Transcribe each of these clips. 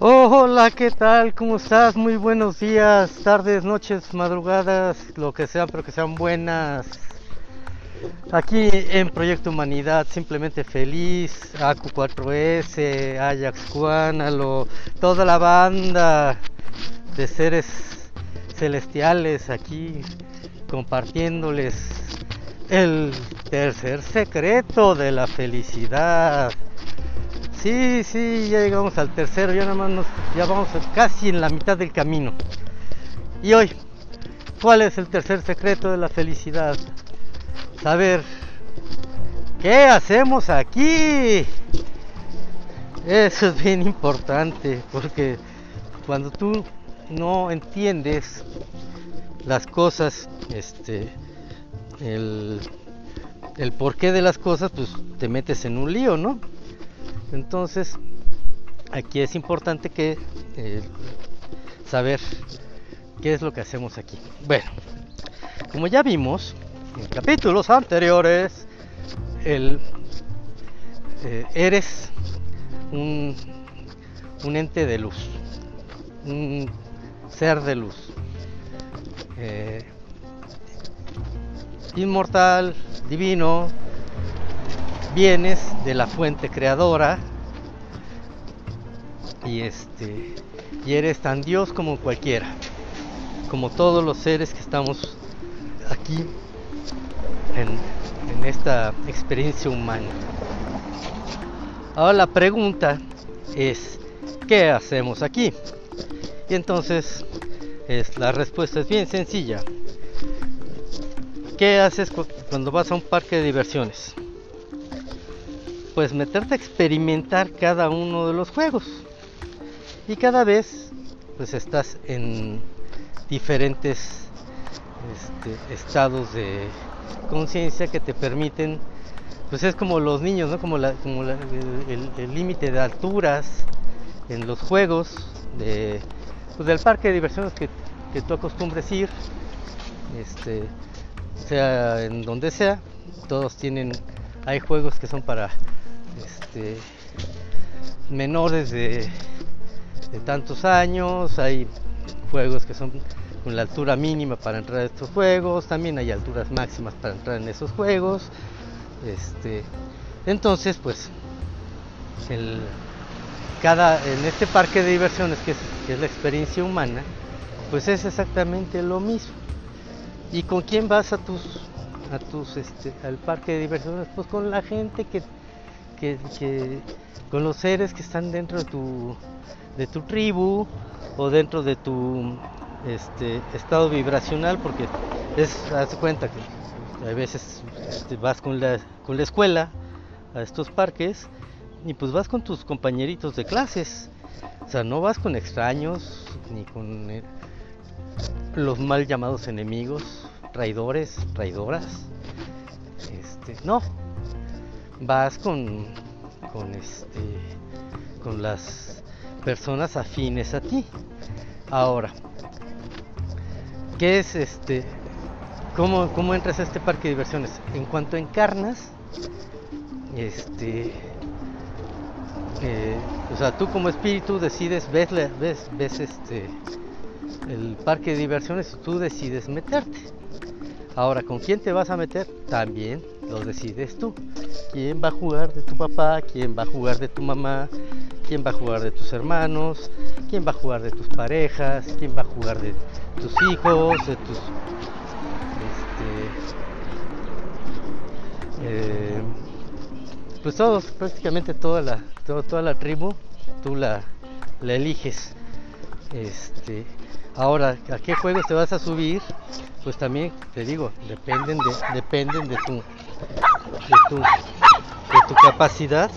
Oh, hola, ¿qué tal? ¿Cómo estás? Muy buenos días, tardes, noches, madrugadas, lo que sean, pero que sean buenas. Aquí en Proyecto Humanidad, simplemente feliz, AQ4S, Ajax Juanalo, toda la banda de seres celestiales aquí compartiéndoles el tercer secreto de la felicidad. Sí, sí, ya llegamos al tercero, ya nada más nos, ya vamos casi en la mitad del camino. Y hoy, ¿cuál es el tercer secreto de la felicidad? Saber qué hacemos aquí. Eso es bien importante porque cuando tú no entiendes las cosas, este, el, el porqué de las cosas, pues te metes en un lío, ¿no? Entonces, aquí es importante que eh, saber qué es lo que hacemos aquí. Bueno, como ya vimos en capítulos anteriores, el, eh, eres un, un, ente de luz, un ser de luz, eh, inmortal, divino, vienes de la fuente creadora y este y eres tan Dios como cualquiera, como todos los seres que estamos aquí en, esta experiencia humana. Ahora la pregunta es, ¿qué hacemos aquí? Y entonces es, la respuesta es bien sencilla. ¿Qué haces cuando vas a un parque de diversiones? Pues meterte a experimentar cada uno de los juegos. Y cada vez pues estás en diferentes este, estados de conciencia que te permiten, pues es como los niños, ¿no? como, la, como la, el límite de alturas en los juegos de, pues del parque de diversiones que, que tú acostumbres ir, este, sea en donde sea, todos tienen, hay juegos que son para este, menores de, tantos años, hay juegos que son con la altura mínima para entrar a estos juegos, también hay alturas máximas para entrar en esos juegos. Este, entonces, pues, el, cada, en este parque de diversiones que es, que es la experiencia humana, pues es exactamente lo mismo. ¿Y con quién vas a tus, a tus, este, al parque de diversiones? Pues con la gente que que, con los seres que están dentro de tu, de tu tribu o dentro de tu este, estado vibracional, porque es, haz cuenta que a veces este, vas con la, con la escuela a estos parques y pues vas con tus compañeritos de clases, o sea, no vas con extraños ni con eh, los mal llamados enemigos, traidores, traidoras, este, no, vas con, con, este, con las personas afines a ti. Ahora, ¿qué es este? ¿Cómo, cómo entras a este parque de diversiones? En cuanto encarnas, este, eh, o sea, tú como espíritu decides, ves, ves, ves este, el parque de diversiones tú decides meterte. Ahora, ¿con quién te vas a meter? También lo decides tú. ¿Quién va a jugar de tu papá? ¿Quién va a jugar de tu mamá? ¿Quién va a jugar de tus hermanos? ¿Quién va a jugar de tus parejas? ¿Quién va a jugar de tus hijos? De tus... Este, eh, pues todos, prácticamente toda la, toda, toda la tribu, tú la, la eliges. Este, ahora, ¿a qué juegos te vas a subir? Pues también te digo, dependen de, dependen de tu, de tu, de tu capacidad,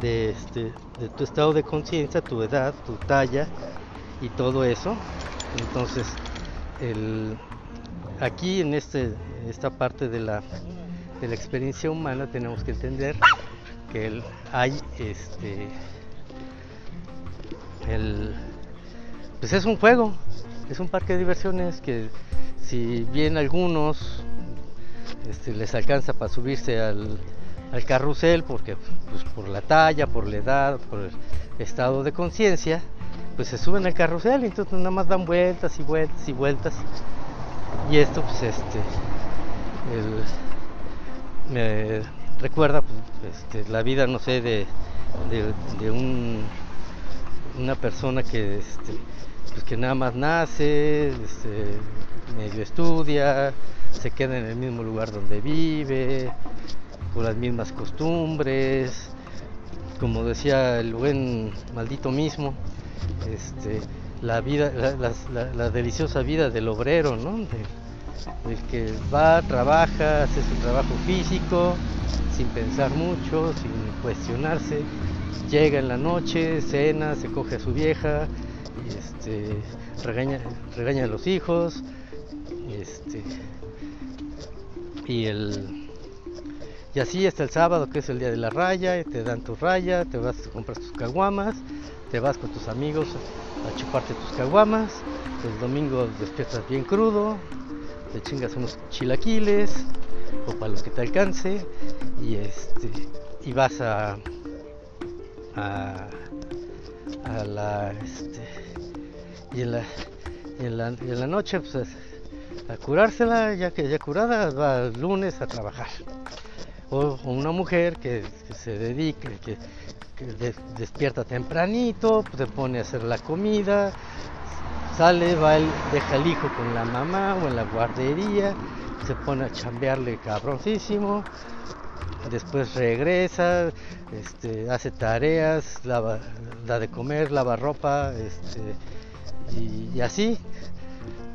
de, este, de tu estado de conciencia, tu edad, tu talla y todo eso. Entonces, el, aquí en este, esta parte de la, de la experiencia humana tenemos que entender que el, hay este el pues es un juego es un parque de diversiones que si bien algunos este, les alcanza para subirse al, carrusel porque pues, por la talla, por la edad, por el estado de conciencia, pues se suben al carrusel y entonces nada más dan vueltas y vueltas y vueltas. Y esto pues este me recuerda pues, este, la vida no sé de, de, un, una persona que este, pues que nada más nace, este, medio estudia, se queda en el mismo lugar donde vive, con las mismas costumbres, como decía el buen maldito mismo, este, la vida, la, deliciosa vida del obrero, ¿no? el que va, trabaja, hace su trabajo físico, sin pensar mucho, sin cuestionarse, llega en la noche, cena, se coge a su vieja, y este, regaña, regaña a los hijos, este, y el y así hasta el sábado que es el día de la raya, te dan tu raya, te vas a comprar tus caguamas, te vas con tus amigos a chuparte tus caguamas, el domingo despiertas bien crudo, te chingas unos chilaquiles o para los que te alcance y este y vas a a, a la este y en la, en la, en la noche pues a, curársela ya que ya curada va el lunes a trabajar. O, una mujer que, se dedica que, despierta tempranito pues se pone a hacer la comida sale, va, el, deja el hijo con la mamá o en la guardería, se pone a chambearle cabroncísimo, después regresa, este, hace tareas, lava, da de comer, lava ropa, este, y, así,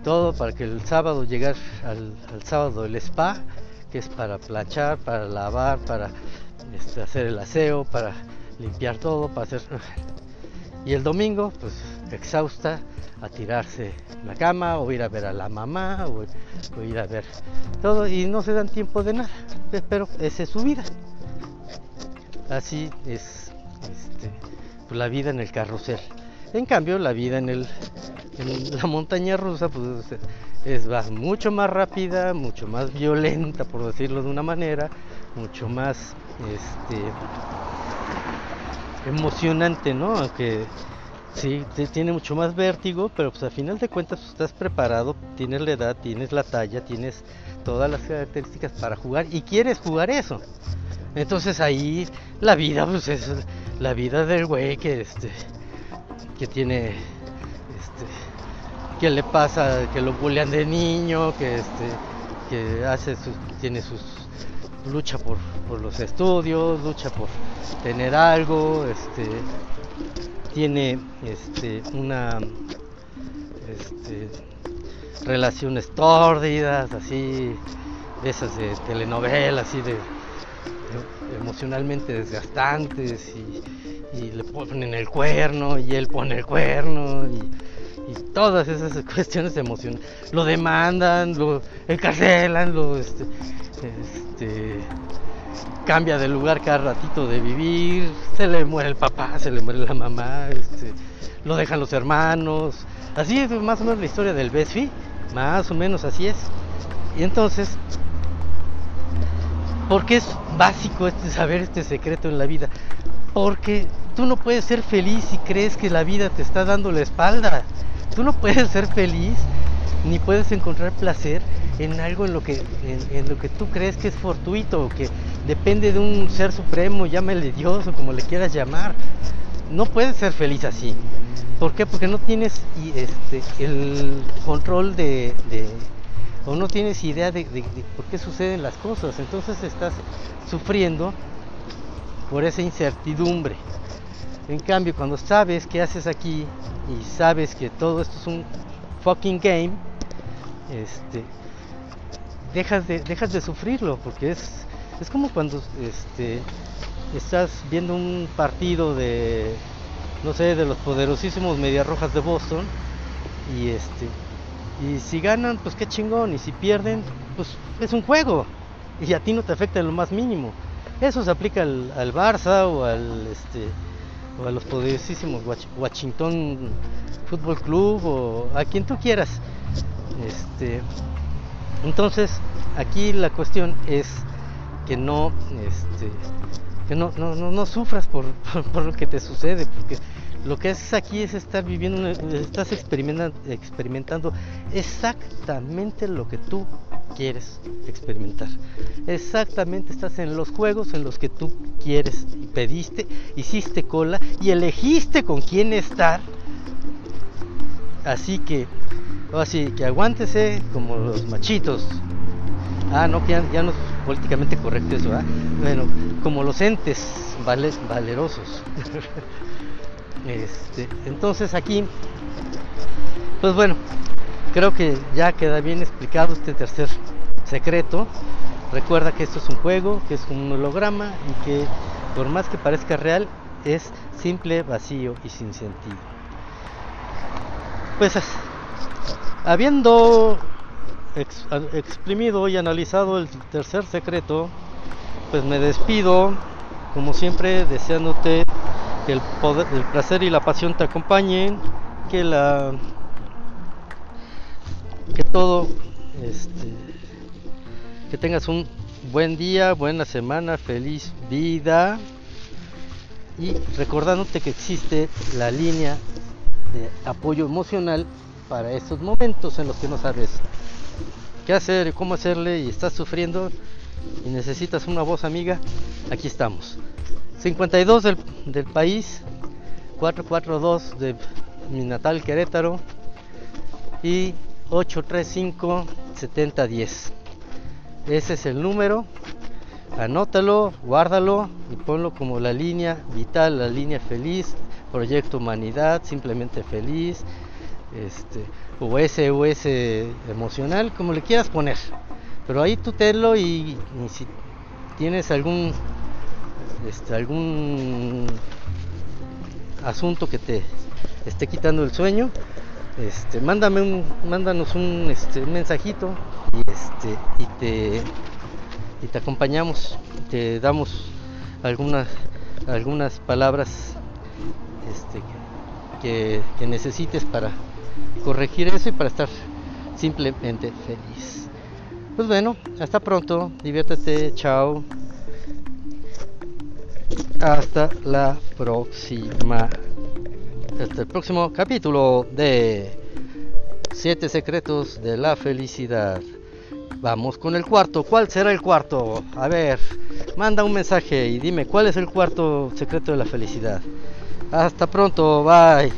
todo para que el sábado llegar al, sábado el spa, que es para planchar, para lavar, para este, hacer el aseo, para limpiar todo, para hacer... Y el domingo, pues exhausta, a tirarse en la cama o ir a ver a la mamá o, ir a ver todo y no se dan tiempo de nada, pero esa es su vida. Así es este, pues, la vida en el carrusel. En cambio, la vida en, el, en la montaña rusa pues, es va mucho más rápida, mucho más violenta, por decirlo de una manera, mucho más este, emocionante, ¿no? Aunque Sí, tiene mucho más vértigo, pero pues al final de cuentas pues, estás preparado, tienes la edad, tienes la talla, tienes todas las características para jugar y quieres jugar eso. Entonces ahí la vida pues es la vida del güey que este que tiene este que le pasa que lo bullean de niño, que este que hace tiene sus lucha por, por los estudios, lucha por tener algo, este tiene este, una este, relaciones tórdidas, así, de esas de telenovelas, así de, emocionalmente desgastantes y, le ponen el cuerno y él pone el cuerno y, todas esas cuestiones emocionales. Lo demandan, lo encarcelan, lo este, este cambia de lugar cada ratito de vivir, se le muere el papá, se le muere la mamá, este, lo dejan los hermanos, así es más o menos la historia del Besfi, más o menos así es. Y entonces, ¿por qué es básico este saber este secreto en la vida? Porque tú no puedes ser feliz si crees que la vida te está dando la espalda. Tú no puedes ser feliz ni puedes encontrar placer en algo en lo que en, lo que tú crees que es fortuito o que depende de un ser supremo, llámale Dios o como le quieras llamar. No puedes ser feliz así. ¿Por qué? Porque no tienes este, el control de, o no tienes idea de, por qué suceden las cosas. Entonces estás sufriendo por esa incertidumbre. En cambio, cuando sabes qué haces aquí y sabes que todo esto es un fucking game, este, dejas de, dejas de sufrirlo, porque es, es como cuando este, estás viendo un partido de, no sé, de los poderosísimos Medias Rojas de Boston, y este, y si ganan, pues qué chingón, y si pierden, pues es un juego, y a ti no te afecta en lo más mínimo. Eso se aplica al, al Barça o al este o a los poderosísimos Washington Football Club o a quien tú quieras. Este, entonces, aquí la cuestión es que no, este, que no, no, no, no sufras por, por, lo que te sucede, porque lo que haces aquí es estar viviendo, estás experimentando, experimentando exactamente lo que tú quieres experimentar. Exactamente estás en los juegos en los que tú quieres y pediste, hiciste cola y elegiste con quién estar. Así que, así que aguántese como los machitos. Ah, no, ya, ya no es políticamente correcto eso. Bueno, como los entes vale, valerosos. Este, entonces aquí, pues bueno, creo que ya queda bien explicado este tercer secreto. Recuerda que esto es un juego, que es un holograma y que por más que parezca real, es simple, vacío y sin sentido. Pues habiendo ex, exprimido y analizado el tercer secreto, pues me despido, como siempre, deseándote que el, poder, el placer y la pasión te acompañen, que la que todo este, que tengas un buen día, buena semana, feliz vida y recordándote que existe la línea de apoyo emocional para estos momentos en los que no sabes qué hacer cómo hacerle y estás sufriendo y necesitas una voz amiga, aquí estamos. 52 del, del país, 442 de mi natal Querétaro y 835 7010. Ese es el número. Anótalo, guárdalo y ponlo como la línea vital, la línea feliz, Proyecto Humanidad, simplemente feliz, este, o SOS emocional, como le quieras poner. Pero ahí tú tenlo y, si tienes algún este, algún asunto que te esté quitando el sueño, este, mándame un, mándanos un, este, mensajito y, este, y, te, y te acompañamos, te damos algunas, algunas palabras este, que necesites para corregir eso y para estar simplemente feliz. Pues bueno, hasta pronto, diviértete, chao. Hasta la próxima. Hasta el próximo capítulo de Siete secretos de la felicidad. Vamos con el cuarto. ¿Cuál será el cuarto? A ver, manda un mensaje y dime cuál es el cuarto secreto de la felicidad. Hasta pronto, bye.